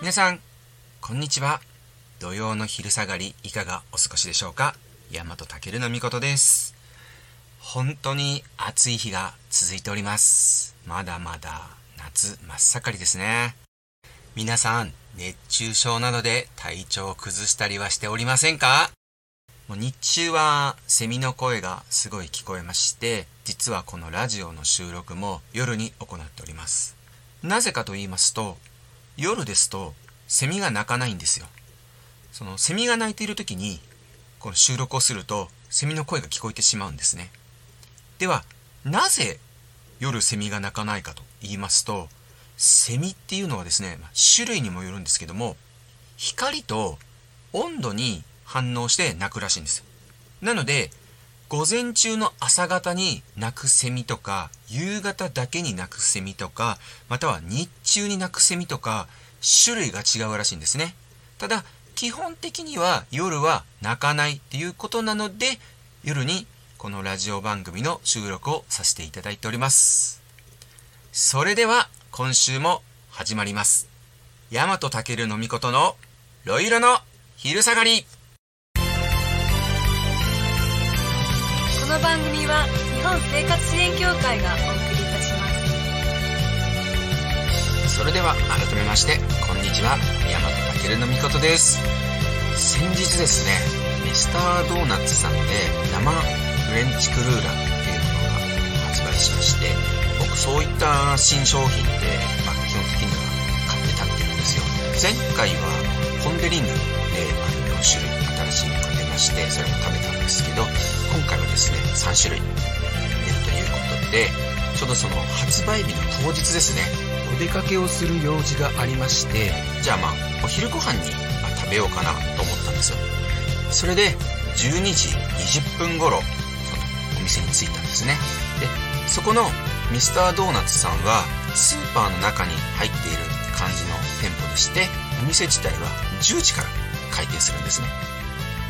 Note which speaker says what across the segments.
Speaker 1: 皆さん、こんにちは。土曜の昼下がり、いかがお過ごしでしょうか？大和健のみことです。本当に暑い日が続いております。まだまだ夏真っ盛りですね。皆さん、熱中症などで体調を崩したりはしておりませんか？もう日中はセミの声がすごい聞こえまして、実はこのラジオの収録も夜に行っております。なぜかと言いますと、夜ですとセミが鳴かないんですよ。そのセミが鳴いている時にこの収録をするとセミの声が聞こえてしまうんですね。では、なぜ夜セミが鳴かないかと言いますと、セミっていうのはですね、種類にもよるんですけども、光と温度に反応して鳴くらしいんです。なので、午前中の朝方に鳴くセミとか、夕方だけに鳴くセミとか、または日中に鳴くセミとか、種類が違うらしいんですね。ただ、基本的には夜は鳴かないっていうことなので、夜にこのラジオ番組の収録をさせていただいております。それでは、今週も始まります。大和健のみことの、ロイロの昼下がり。
Speaker 2: この番組は日本生活支援協会がお送りいたします
Speaker 1: それでは改めましてこんにちは大和健のみことです先日ですねミスタードーナツさんで生フレンチクルーラーっていうものが発売しまして僕そういった新商品って、まあ、基本的には買って食べてるんですよ。前回はポン・デ・リングで、まあ、4種類新しいのが出ましてそれも食べたんですけど今回はですね3種類出るということでちょうどその発売日の当日ですねお出かけをする用事がありましてじゃあまあお昼ご飯にまあ食べようかなと思ったんですよ。それで12時20分頃そのお店に着いたんですね。でそこのミスタードーナツさんはスーパーの中に入っている感じの店舗でしてお店自体は10時から開店するんですね。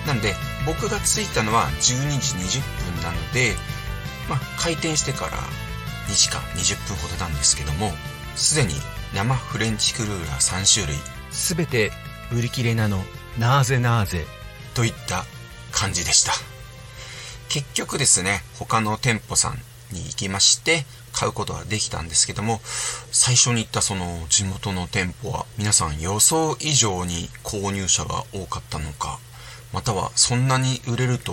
Speaker 1: なんで僕が着いたのは12時20分なのでまあ開店してから2時間20分ほどなんですけどもすでに生フレンチクルーラー3種類すべて売り切れなのなぜなぜといった感じでした。結局ですね他の店舗さんに行きまして買うことができたんですけども最初に行ったその地元の店舗は皆さん予想以上に購入者が多かったのかまたはそんなに売れると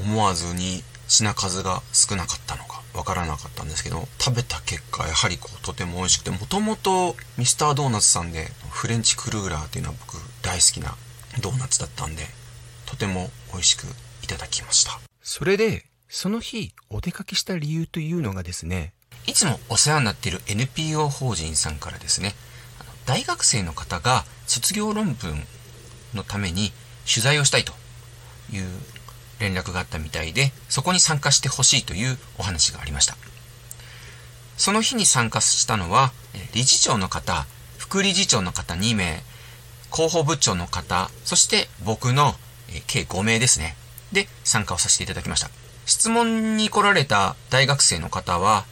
Speaker 1: 思わずに品数が少なかったのかわからなかったんですけど食べた結果やはりこうとても美味しくてもともとミスタードーナツさんでフレンチクルーラーっていうのは僕大好きなドーナツだったんでとても美味しくいただきました。それでその日お出かけした理由というのがですねいつもお世話になっている NPO 法人さんからですね大学生の方が卒業論文のために取材をしたいという連絡があったみたいで、そこに参加してほしいというお話がありました。その日に参加したのは、理事長の方、副理事長の方2名、広報部長の方、そして僕の計5名ですね。で、参加をさせていただきました。質問に来られた大学生の方は、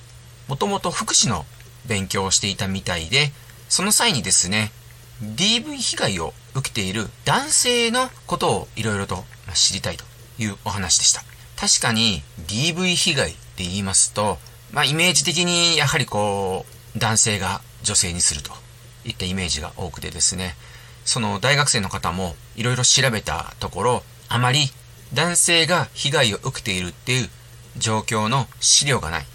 Speaker 1: もともと福祉の勉強をしていたみたいで、その際にですね、DV 被害を受けている男性のことをいろいろと知りたいというお話でした。確かに DV 被害って言いますと、まあイメージ的にやはりこう男性が女性にするといったイメージが多くてですね、その大学生の方もいろいろ調べたところ、あまり男性が被害を受けているっていう状況の資料がない。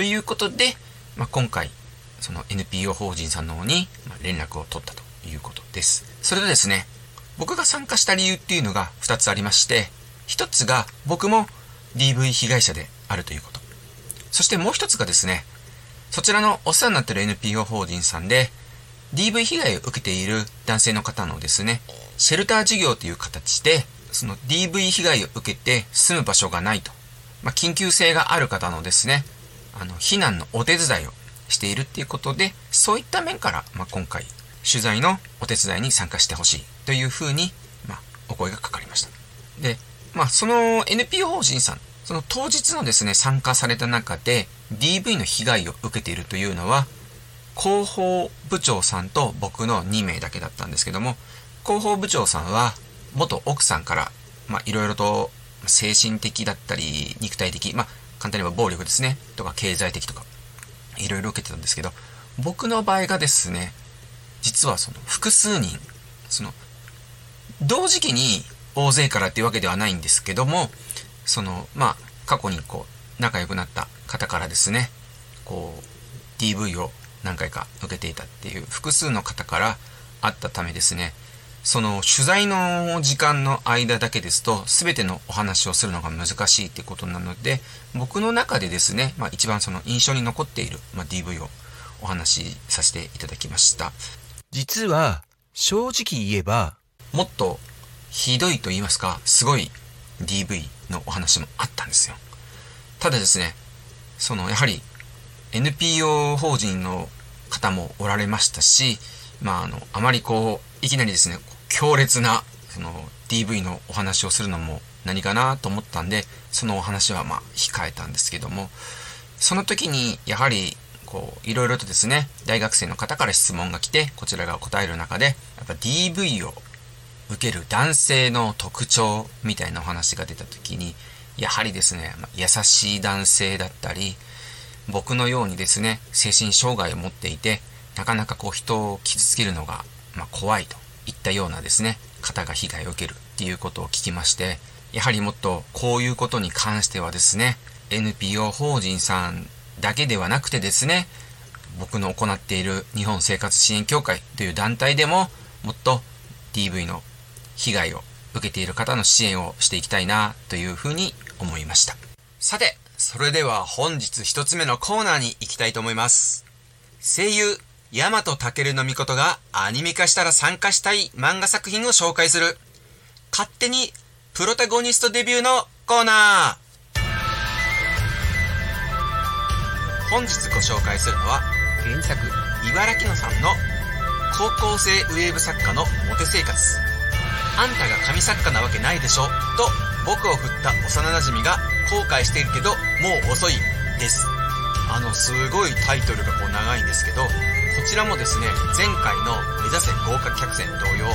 Speaker 1: ということで、まあ、今回その NPO 法人さんの方に連絡を取ったということです。それでですね、僕が参加した理由っていうのが2つありまして、1つが僕も DV 被害者であるということ。そしてもう1つがですね、そちらのお世話になってる NPO 法人さんで、DV 被害を受けている男性の方のですね、シェルター事業という形で、その DV 被害を受けて住む場所がないと、まあ、緊急性がある方のですね、あの、避難のお手伝いをしているっていうことで、そういった面から、まあ、今回、取材のお手伝いに参加してほしいというふうに、まあ、お声がかかりました。で、まあ、その NPO 法人さん、その当日のですね、参加された中で DV の被害を受けているというのは、広報部長さんと僕の2名だけだったんですけども、広報部長さんは元奥さんから、まあ、いろいろと精神的だったり、肉体的、まあ、簡単に言えば暴力ですね、とか経済的とか、いろいろ受けてたんですけど、僕の場合がですね、実はその複数人、その、同時期に大勢からっていうわけではないんですけども、その、まあ、過去にこう、仲良くなった方からですね、こう、DV を何回か受けていたっていう複数の方からあったためですね、その取材の時間の間だけですと全てのお話をするのが難しいってことなので僕の中でですね、まあ、一番その印象に残っている、まあ、DV をお話しさせていただきました。
Speaker 3: 実は、正直言えば、
Speaker 1: もっとひどいと言いますかすごい DV のお話もあったんですよ。ただですねそのやはり NPO 法人の方もおられましたしまああのあまりこういきなりですね強烈なその DV のお話をするのも何かなと思ったんでそのお話はまあ控えたんですけどもその時にやはりこういろいろとですね大学生の方から質問が来てこちらが答える中でやっぱ DV を受ける男性の特徴みたいなお話が出た時にやはりですね、ま優しい男性だったり僕のようにですね精神障害を持っていてなかなかこう人を傷つけるのが、まあ、怖いといったようなですね方が被害を受けるっていうことを聞きましてやはりもっとこういうことに関してはですね NPO 法人さんだけではなくてですね僕の行っている日本生活支援協会という団体でももっと DV の被害を受けている方の支援をしていきたいなというふうに思いました。さてそれでは本日一つ目のコーナーに行きたいと思います。声優大和健の御事がアニメ化したら参加したい漫画作品を紹介する。勝手にプロタゴニストデビューのコーナー。本日ご紹介するのは原作茨城野さんの高校生ウェーブ作家のモテ生活。あんたが神作家なわけないでしょ。と僕を振った幼馴染が後悔しているけどもう遅いです。あのすごいタイトルがこう長いんですけどこちらもですね前回の目指せ豪華客船同様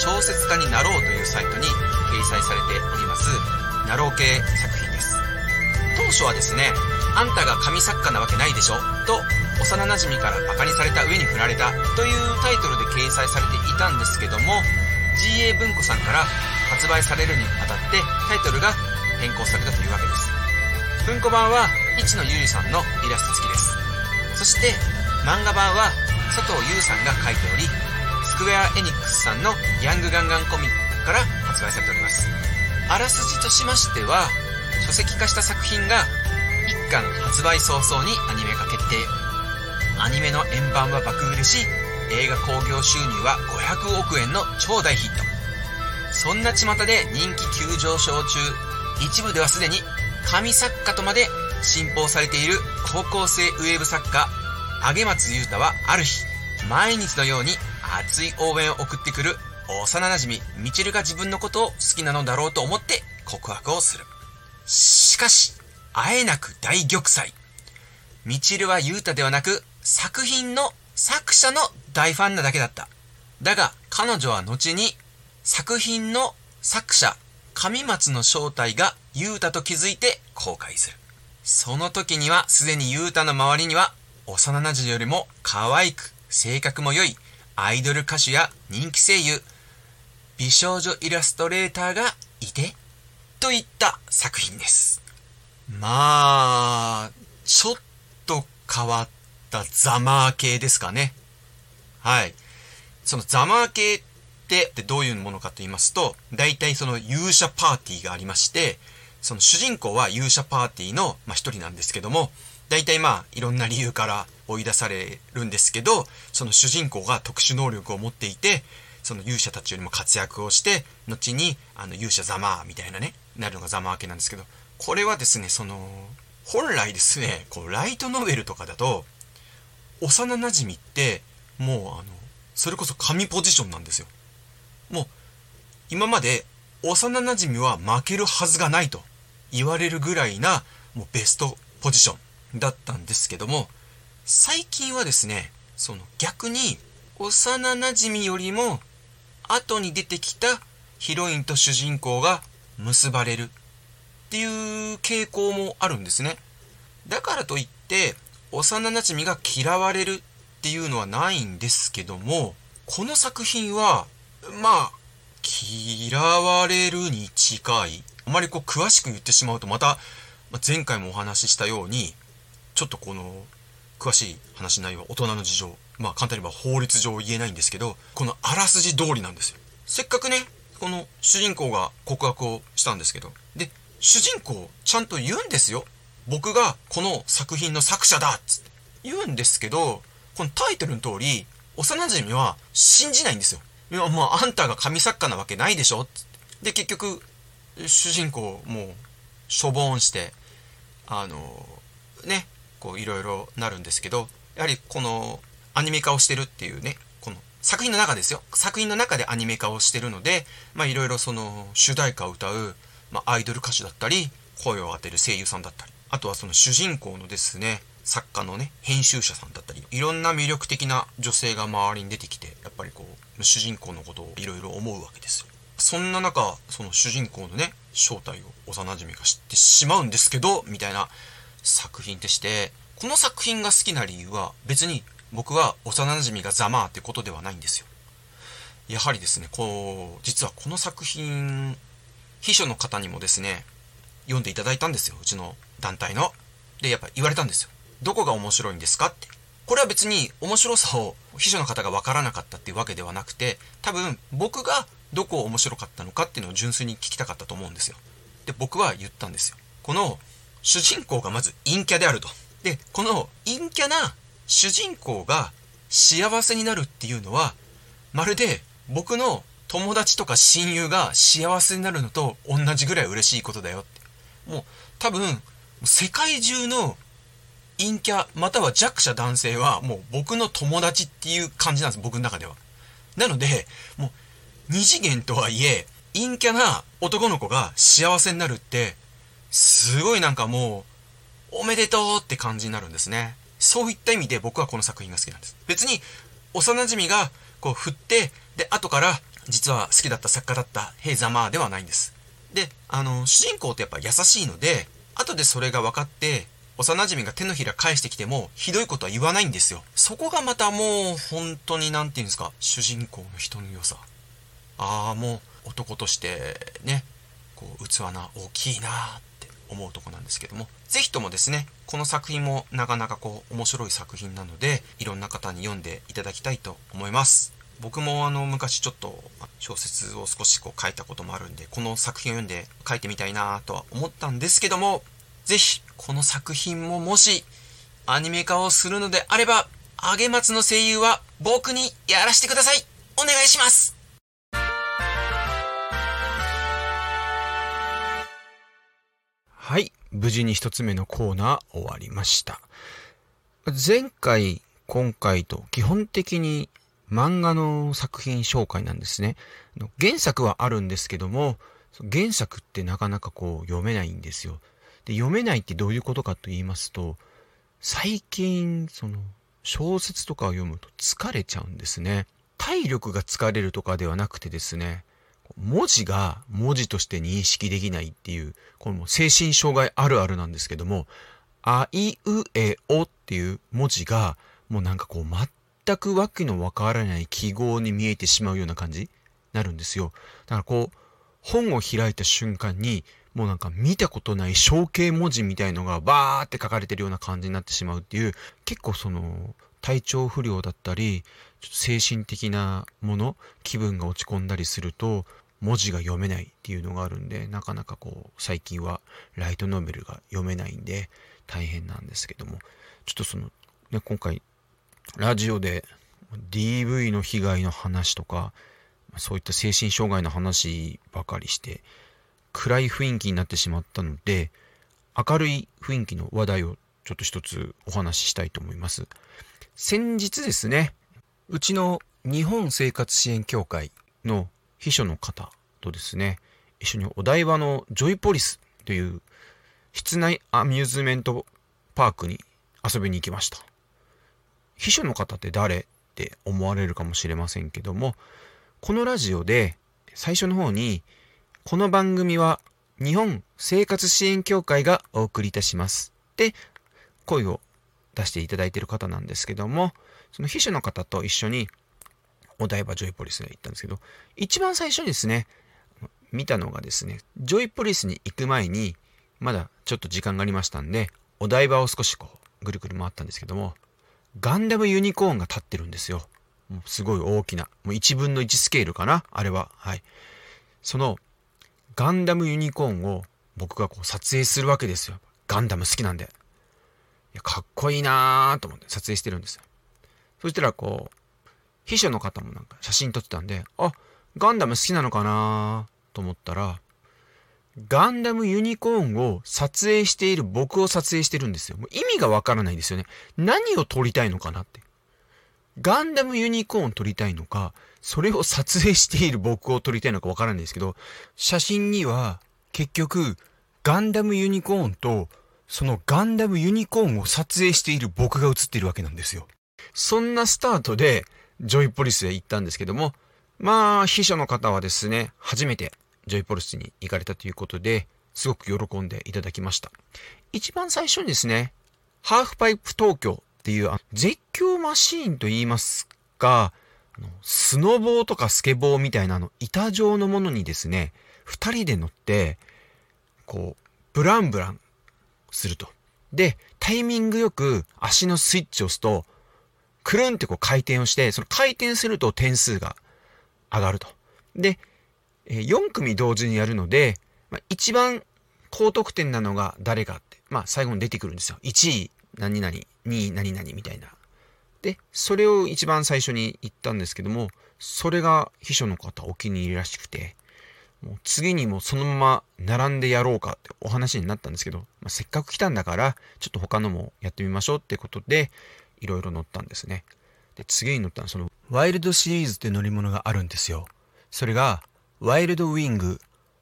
Speaker 1: 小説家になろうというサイトに掲載されておりますナロー系作品です。当初はですねあんたが神作家なわけないでしょと幼馴染からバカにされた上に振られたというタイトルで掲載されていたんですけども GA 文庫さんから発売されるにあたってタイトルが変更されたというわけです。文庫版は市野ゆりさんのイラスト付きです。そして漫画版は佐藤優さんが書いておりスクエアエニックスさんのヤングガンガンコミックから発売されております。あらすじとしましては書籍化した作品が一巻発売早々にアニメ化決定。アニメの円盤は爆売れし映画興行収入は500億円の超大ヒット。そんな巷で人気急上昇中一部ではすでに神作家とまで信奉されている高校生ウェーブ作家上松優太はある日毎日のように熱い応援を送ってくる幼馴染みちるが自分のことを好きなのだろうと思って告白をするしかしあえなく大玉砕みちるは優太ではなく作品の作者の大ファンなだけだった。だが彼女は後に作品の作者上松の正体が優太と気づいて後悔する。その時にはすでに優太の周りには幼馴染よりも可愛く性格も良いアイドル歌手や人気声優美少女イラストレーターがいてといった作品です。まあ、ちょっと変わったザマー系ですかね。はい。そのザマー系ってどういうものかと言いますと、大体その勇者パーティーがありまして、その主人公は勇者パーティーの、まあ、一人なんですけども、大体まあいろんな理由から追い出されるんですけど、その主人公が特殊能力を持っていて、その勇者たちよりも活躍をして、後にあの勇者ザマーみたいなね、なるのがザマー系なんですけど、これはですね、その、本来ですね、こうライトノベルとかだと、幼馴染って、もうあの、それこそ神ポジションなんですよ。もう、今まで幼馴染は負けるはずがないと言われるぐらいなもうベストポジションだったんですけども最近はですねその逆に幼馴染よりも後に出てきたヒロインと主人公が結ばれるっていう傾向もあるんですね。だからといって幼馴染が嫌われるっていうのはないんですけどもこの作品はまあ嫌われるに近い。あまりこう詳しく言ってしまうとまた前回もお話ししたようにちょっとこの詳しい話内容は大人の事情。まあ簡単に言えば法律上言えないんですけどこのあらすじ通りなんですよ。せっかくねこの主人公が告白をしたんですけどで主人公ちゃんと言うんですよ。僕がこの作品の作者だっつって。言うんですけどこのタイトルの通り幼馴染は信じないんですよ。いやもうあんたが神作家なわけないでしょっつって。で結局主人公もうしょぼんしてあのねこういろいろなるんですけどやはりこのアニメ化をしてるっていうねこの作品の中ですよ。作品の中でアニメ化をしてるのでまあいろいろその主題歌を歌う、まあ、アイドル歌手だったり声を当てる声優さんだったりあとはその主人公のですね作家のね編集者さんだったりいろんな魅力的な女性が周りに出てきてやっぱりこう主人公のことをいろいろ思うわけですよ。そんな中その主人公のね正体を幼馴染が知ってしまうんですけどみたいな作品でしてこの作品が好きな理由は別に僕は幼馴染がざまあってことではないんですよ。やはりですねこう実はこの作品秘書の方にもですね読んでいただいたんですよ。うちの団体の。でやっぱ言われたんですよ。どこが面白いんですかって。これは別に面白さを秘書の方が分からなかったっていうわけではなくて多分僕がどこを面白かったのかっていうのを純粋に聞きたかったと思うんですよ。で僕は言ったんですよ。この主人公がまず陰キャであると。でこの陰キャな主人公が幸せになるっていうのはまるで僕の友達とか親友が幸せになるのと同じぐらい嬉しいことだよって。もう多分世界中の陰キャまたは弱者男性はもう僕の友達っていう感じなんです僕の中では。なのでもう二次元とはいえ陰キャな男の子が幸せになるってすごいなんかもうおめでとうって感じになるんですね。そういった意味で僕はこの作品が好きなんです。別に幼馴染がこう振ってで後から実は好きだった作家だったヘイザマーではないんです。であの主人公ってやっぱ優しいので後でそれが分かって幼馴染が手のひら返してきてもひどいことは言わないんですよ。そこがまたもう本当に何て言うんですか主人公の人の良さ。ああもう男としてねこう器な大きいなっ思うとこなんですけども是非ともですねこの作品もなかなかこう面白い作品なのでいろんな方に読んでいただきたいと思います。僕もあの昔ちょっと小説を少しこう書いたこともあるんでこの作品を読んで書いてみたいなとは思ったんですけども是非この作品ももしアニメ化をするのであればあげ松の声優は僕にやらせてください。お願いします。
Speaker 3: はい。無事に一つ目のコーナー終わりました。前回、今回と基本的に漫画の作品紹介なんですね。原作はあるんですけども、原作ってなかなかこう読めないんですよ。で、読めないってどういうことかと言いますと、最近、その、小説とかを読むと疲れちゃうんですね。体力が疲れるとかではなくてですね、文字が文字として認識できないっていう、この精神障害あるあるなんですけども、あいうえおっていう文字が、もうなんかこう全くわけのわからない記号に見えてしまうような感じになるんですよ。だからこう、本を開いた瞬間に、もうなんか見たことない象形文字みたいのがバーって書かれてるような感じになってしまうっていう、結構その、体調不良だったり、ちょっと精神的なもの、気分が落ち込んだりすると、文字が読めないっていうのがあるんで、なかなかこう、最近はライトノベルが読めないんで、大変なんですけども、ちょっとその、ね、今回、ラジオで DV の被害の話とか、そういった精神障害の話ばかりして、暗い雰囲気になってしまったので、明るい雰囲気の話題をちょっと一つお話ししたいと思います。先日ですね、うちの日本生活支援協会の秘書の方とですね、
Speaker 1: 一緒にお台場のジョイポリスという室内アミューズメントパークに遊びに行きました。秘書の方って誰って思われるかもしれませんけども、このラジオで最初の方に、この番組は日本生活支援協会がお送りいたしますって声を出していただいている方なんですけども、その秘書の方と一緒にお台場ジョイポリスへ行ったんですけど、一番最初にですね、見たのがですね、ジョイポリスに行く前に、まだちょっと時間がありましたんで、お台場を少しこう、ぐるぐる回ったんですけども、ガンダムユニコーンが立ってるんですよ。もうすごい大きな、もう1分の1スケールかなあれは。はい。その、ガンダムユニコーンを僕がこう撮影するわけですよ。ガンダム好きなんで。いや、かっこいいなーと思って撮影してるんですよ。そしたらこう、秘書の方もなんか写真撮ってたんで、あ、ガンダム好きなのかな？と思ったら、ガンダムユニコーンを撮影している僕を撮影してるんですよ。もう意味がわからないんですよね。何を撮りたいのかなって。ガンダムユニコーン撮りたいのか、それを撮影している僕を撮りたいのかわからないんですけど、写真には結局、ガンダムユニコーンと、そのガンダムユニコーンを撮影している僕が写っているわけなんですよ。そんなスタートで、ジョイポリスへ行ったんですけども、まあ、秘書の方はですね、初めてジョイポリスに行かれたということで、すごく喜んでいただきました。一番最初にですね、ハーフパイプ東京っていう絶叫マシーンと言いますか、スノボーとかスケボーみたいなの板状のものにですね、二人で乗って、こう、ブランブランすると。で、タイミングよく足のスイッチを押すと、くるんってこう回転をして、その回転すると点数が上がると。で、え4組同時にやるので、まあ、一番高得点なのが誰かって、まあ最後に出てくるんですよ。1位何々、2位何々みたいな。で、それを一番最初に言ったんですけども、それが秘書の方お気に入りらしくて、もう次にもそのまま並んでやろうかってお話になったんですけど、まあ、せっかく来たんだから、ちょっと他のもやってみましょうってことで、いろいろ乗ったんですね。で、次に乗ったのはその、ワイルドシリーズって乗り物があるんですよ。それが、ワイルドウィング、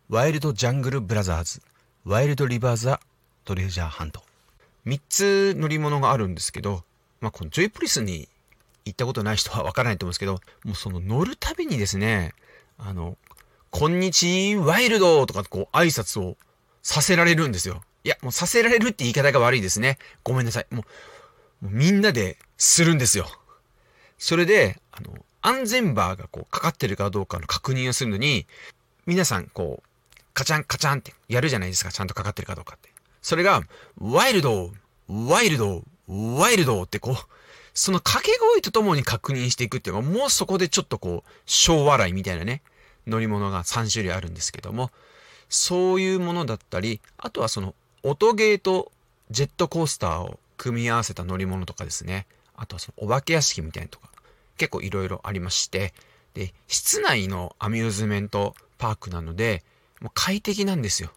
Speaker 1: ワイルドジャングルブラザーズ、ワイルドリバーザトレジャーハント。3つ乗り物があるんですけど、まあ、このジョイポリスに行ったことない人はわからないと思うんですけど、もうその乗るたびにですね、あの、こんにちワイルドとかこう挨拶をさせられるんですよ。いや、もうさせられるって言い方が悪いですね。ごめんなさい。もうみんなでするんですよ。それで、あの、安全バーがこうかかってるかどうかの確認をするのに、皆さんこう、カチャンカチャンってやるじゃないですか。ちゃんとかかってるかどうかって。それが、ワイルド、ワイルド、ワイルドってこう、その掛け声とともに確認していくっていうのは、もうそこでちょっとこう、小笑いみたいなね、乗り物が3種類あるんですけども、そういうものだったり、あとはその、音ゲーとジェットコースターを組み合わせた乗り物とかですね。あとはその、お化け屋敷みたいなとか、結構いろいろありまして、で、室内のアミューズメントパークなので、もう快適なんですよ。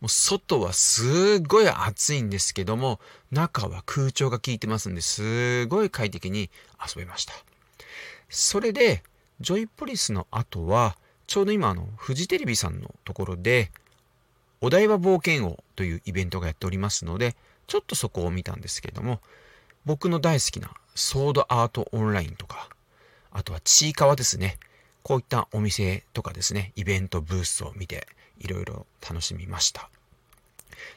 Speaker 1: もう外はすっごい暑いんですけども、中は空調が効いてますんで、すごい快適に遊べました。それで、ジョイポリスの後は、ちょうど今あの、フジテレビさんのところで、お台場冒険王というイベントがやっておりますので、ちょっとそこを見たんですけれども、僕の大好きなソードアートオンラインとか、あとはちいかわですね。こういったお店とかですね、イベントブースを見て、いろいろ楽しみました。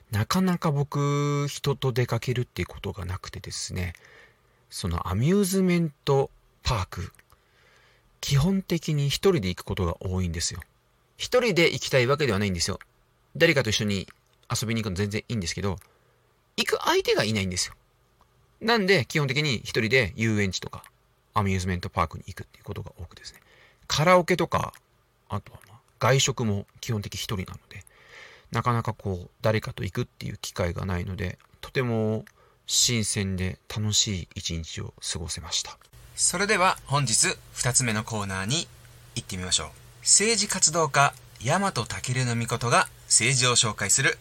Speaker 1: なかなか僕、人と出かけるっていうことがなくてですね、そのアミューズメントパーク、基本的に一人で行くことが多いんですよ。一人で行きたいわけではないんですよ。誰かと一緒に遊びに行くの全然いいんですけど、行く相手がいないんですよ。なんで、基本的に一人で遊園地とか、アミューズメントパークに行くっていうことが多くですね。カラオケとか、あとはまあ外食も基本的一人なので、なかなかこう、誰かと行くっていう機会がないので、とても新鮮で楽しい一日を過ごせました。
Speaker 4: それでは本日2つ目のコーナーに行ってみましょう。政治活動家、大和武の御事が政治を紹介する、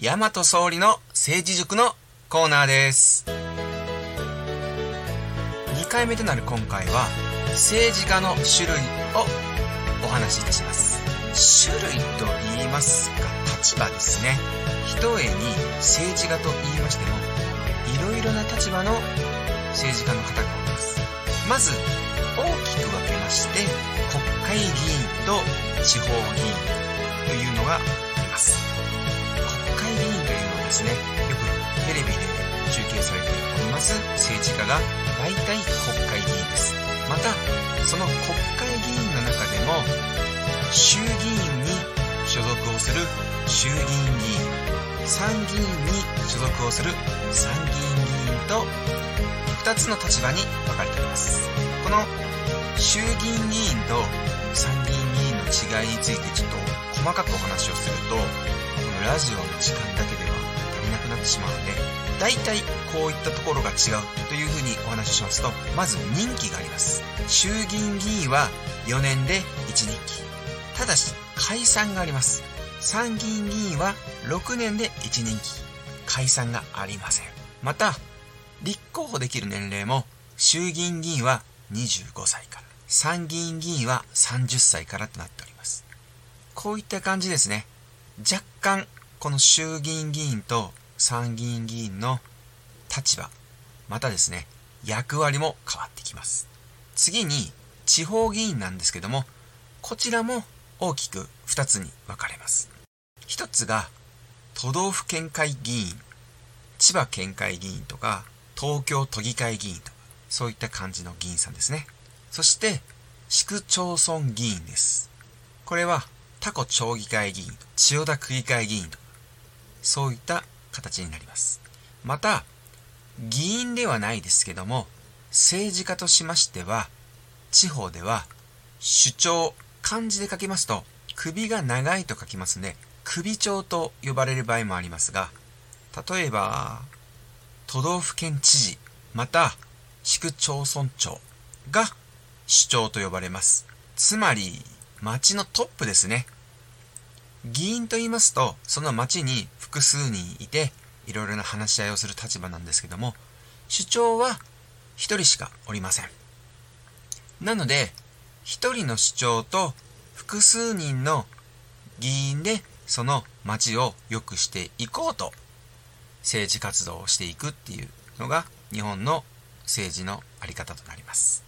Speaker 4: 大和総理の政治塾のコーナーです。2回目となる今回は、政治家の種類をお話しいたします。
Speaker 1: 種類と言いますか立場ですねひとえに政治家と言いましてもいろいろな立場の政治家の方がおりますまず大きく分けまして国会議員と地方議員というのがあります会議員というのはですね。よくテレビで中継されております政治家が大体国会議員です。またその国会議員の中でも衆議院に所属をする衆議院議員参議院に所属をする参議院議員と2つの立場に分かれております。この衆議院議員と参議院議員の違いについてちょっと細かくお話をするとのラジオの時間だけでは足りなくなってしまうので大体こういったところが違うというふうにお話ししますとまず任期があります。衆議院議員は4年で1任期ただし解散があります。参議院議員は6年で1任期解散がありません。また立候補できる年齢も衆議院議員は25歳から。参議院議員は30歳からとなっております。こういった感じですね。若干この衆議院議員と参議院議員の立場またですね役割も変わってきます。次に地方議員なんですけどもこちらも大きく2つに分かれます。1つが都道府県会議員千葉県会議員とか東京都議会議員とかそういった感じの議員さんですね。そして市区町村議員です。これはタコ町議会議員千代田区議会議員とそういった形になります。また議員ではないですけども政治家としましては地方では首長漢字で書きますと首が長いと書きますね首長と呼ばれる場合もありますが例えば都道府県知事また市区町村長が首長と呼ばれます。つまり町のトップですね。議員と言いますとその町に複数人いていろいろな話し合いをする立場なんですけども首長は1人しかおりません。なので1人の首長と複数人の議員でその町を良くしていこうと政治活動をしていくっていうのが日本の政治のあり方となります。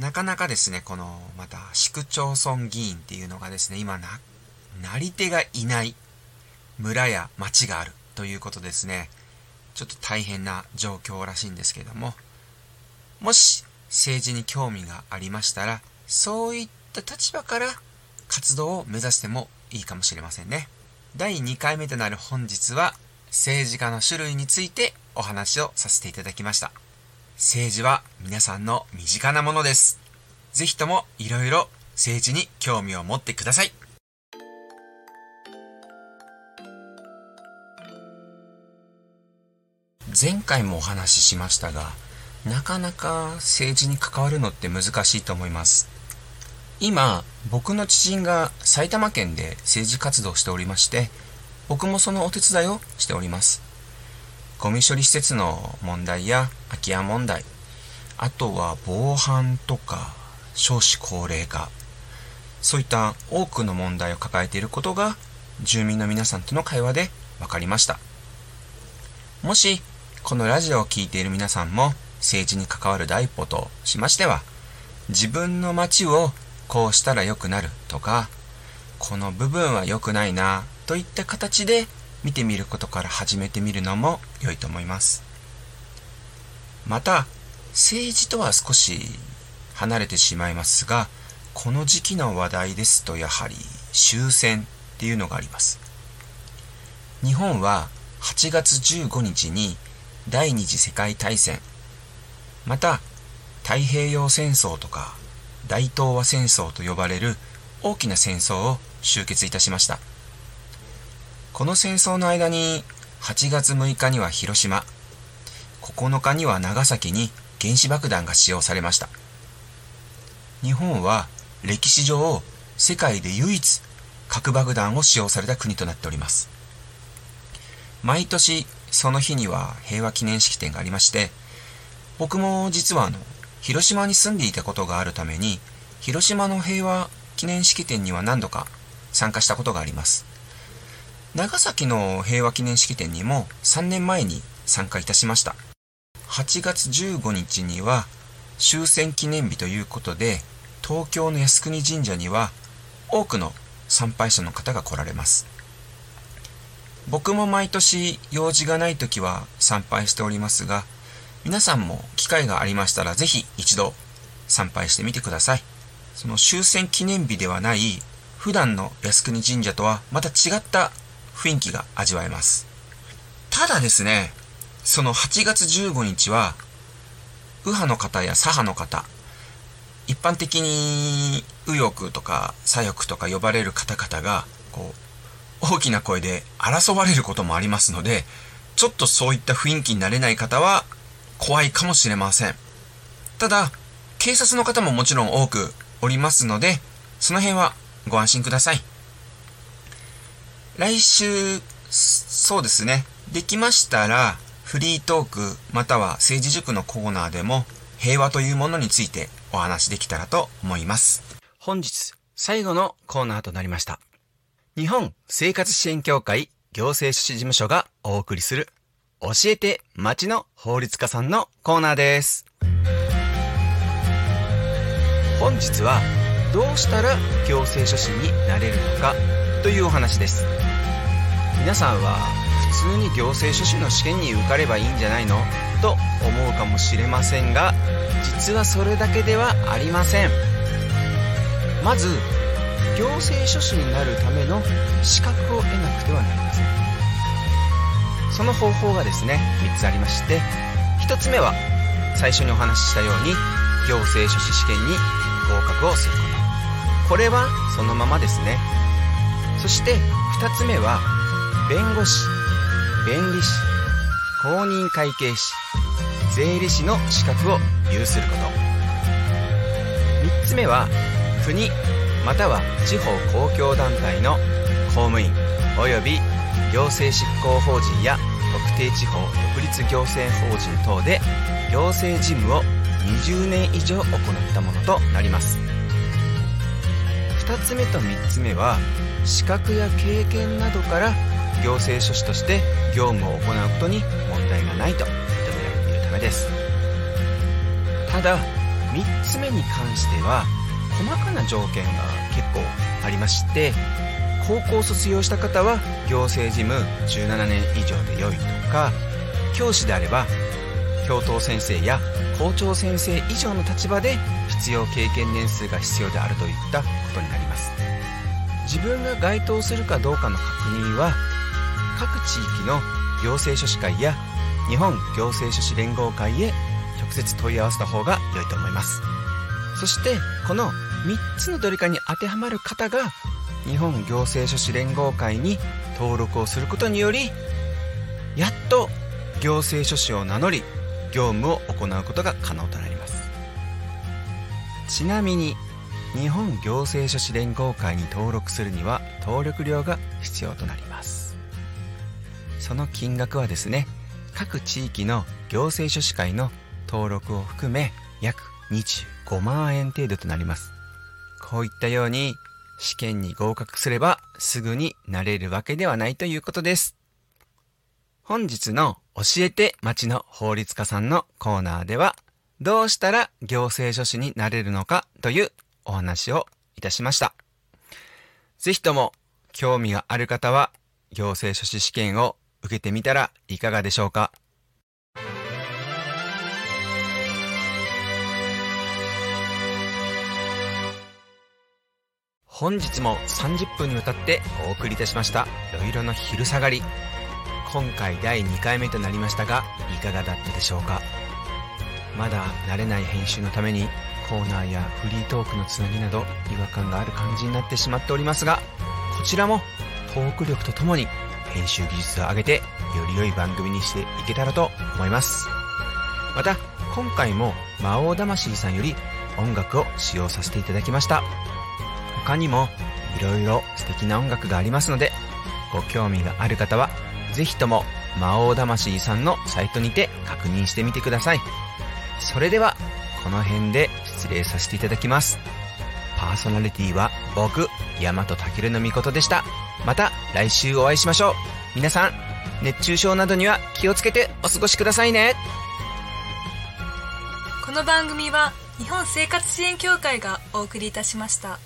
Speaker 1: なかなかですねこのまた市区町村議員っていうのがですね今ななり手がいない村や町があるということですね。ちょっと大変な状況らしいんですけども。もし政治に興味がありましたらそういった立場から活動を目指してもいいかもしれませんね。第2回目となる本日は政治家の種類についてお話をさせていただきました。政治は皆さんの身近なものです。ぜひともいろいろ政治に興味を持ってください。前回もお話ししましたがなかなか政治に関わるのって難しいと思います。今僕の知人が埼玉県で政治活動しておりまして僕もそのお手伝いをしております。ゴミ処理施設の問題や空き家問題。あとは防犯とか少子高齢化。そういった多くの問題を抱えていることが住民の皆さんとの会話で分かりました。もしこのラジオを聴いている皆さんも政治に関わる第一歩としましては自分の街をこうしたら良くなるとかこの部分は良くないなといった形で見てみることから始めてみるのも良いと思います。また政治とは少し離れてしまいますがこの時期の話題ですとやはり終戦っていうのがあります。日本は8月15日に第二次世界大戦また太平洋戦争とか大東亜戦争と呼ばれる大きな戦争を終結いたしました。この戦争の間に8月6日には広島。9日には長崎に原子爆弾が使用されました。日本は歴史上世界で唯一核爆弾を使用された国となっております。毎年その日には平和記念式典がありまして僕も実はあの広島に住んでいたことがあるために広島の平和
Speaker 5: 記念式典には何度か参加したことがあります。長崎の平和記念式典にも3年前に参加いたしました。8月15日には終戦記念日ということで、東京の靖国神社には多くの参拝者の方が来られます。僕も毎年用事がない時は参拝しておりますが、皆さんも機会がありましたらぜひ一度参拝してみてください。その終戦記念日ではない普段の靖国神社とはまた違った雰囲気が味わえます。ただですね、その8月15日は、右派の方や左派の方、一般的に右翼とか左翼とか呼ばれる方々が、こう、大きな声で争われることもありますので、ちょっとそういった雰囲気になれない方は怖いかもしれません。ただ、警察の方ももちろん多くおりますので、その辺はご安心ください。来週、そうですね。できましたら、フリートークまたは政治塾のコーナーでも平和というものについてお話できたらと思います。
Speaker 1: 本日最後のコーナーとなりました。日本生活支援協会行政書士事務所がお送りする教えて町の法律家さんのコーナーです。本日はどうしたら行政書士になれるのかというお話です。皆さんは普通に行政書士の試験に受かればいいんじゃないの？と思うかもしれませんが実はそれだけではありません。まず行政書士になるための資格を得なくてはなりません。その方法がですね3つありまして。1つ目は最初にお話ししたように行政書士試験に合格をすること。これはそのままですね。そして2つ目は弁護士。弁理士。公認会計士。税理士の資格を有すること。3つ目は国または地方公共団体の公務員及び行政執行法人や特定地方独立行政法人等で行政事務を20年以上行ったものとなります。2つ目と3つ目は資格や経験などから行政書士として業務を行うことに問題がないと認められているためです。ただ3つ目に関しては細かな条件が結構ありまして高校卒業した方は行政事務17年以上で良いとか教師であれば教頭先生や校長先生以上の立場で必要経験年数が必要であるといったことになります。自分が該当するかどうかの確認は各地域の行政書士会や日本行政書士連合会へ直接問い合わせた方が良いと思います。そしてこの3つのどれかに当てはまる方が日本行政書士連合会に登録をすることによりやっと行政書士を名乗り業務を行うことが可能となります。ちなみに日本行政書士連合会に登録するには登録料が必要となります。その金額はですね各地域の行政書士会の登録を含め約25万円程度となります。こういったように試験に合格すればすぐになれるわけではないということです。本日の教えて町の法律家さんのコーナーではどうしたら行政書士になれるのかというお話をいたしました。ぜひとも興味がある方は行政書士試験を受けてみたらいかがでしょうか。本日も30分にわたってお送りいたしました「いろいろの昼下がり」今回第2回目となりましたがいかがだったでしょうか。まだ慣れない編集のためにコーナーやフリートークのつなぎなど違和感がある感じになってしまっておりますがこちらもトーク力とともに編集技術を上げてより良い番組にしていけたらと思います。また今回も魔王魂さんより音楽を使用させていただきました。他にもいろいろ素敵な音楽がありますのでご興味がある方はぜひとも魔王魂さんのサイトにて確認してみてください。それではこの辺で失礼させていただきますパーソナリティは僕、大和健のみことでした。また来週お会いしましょう。皆さん、熱中症などには気をつけてお過ごしくださいね。
Speaker 2: この番組は日本生活支援協会がお送りいたしました。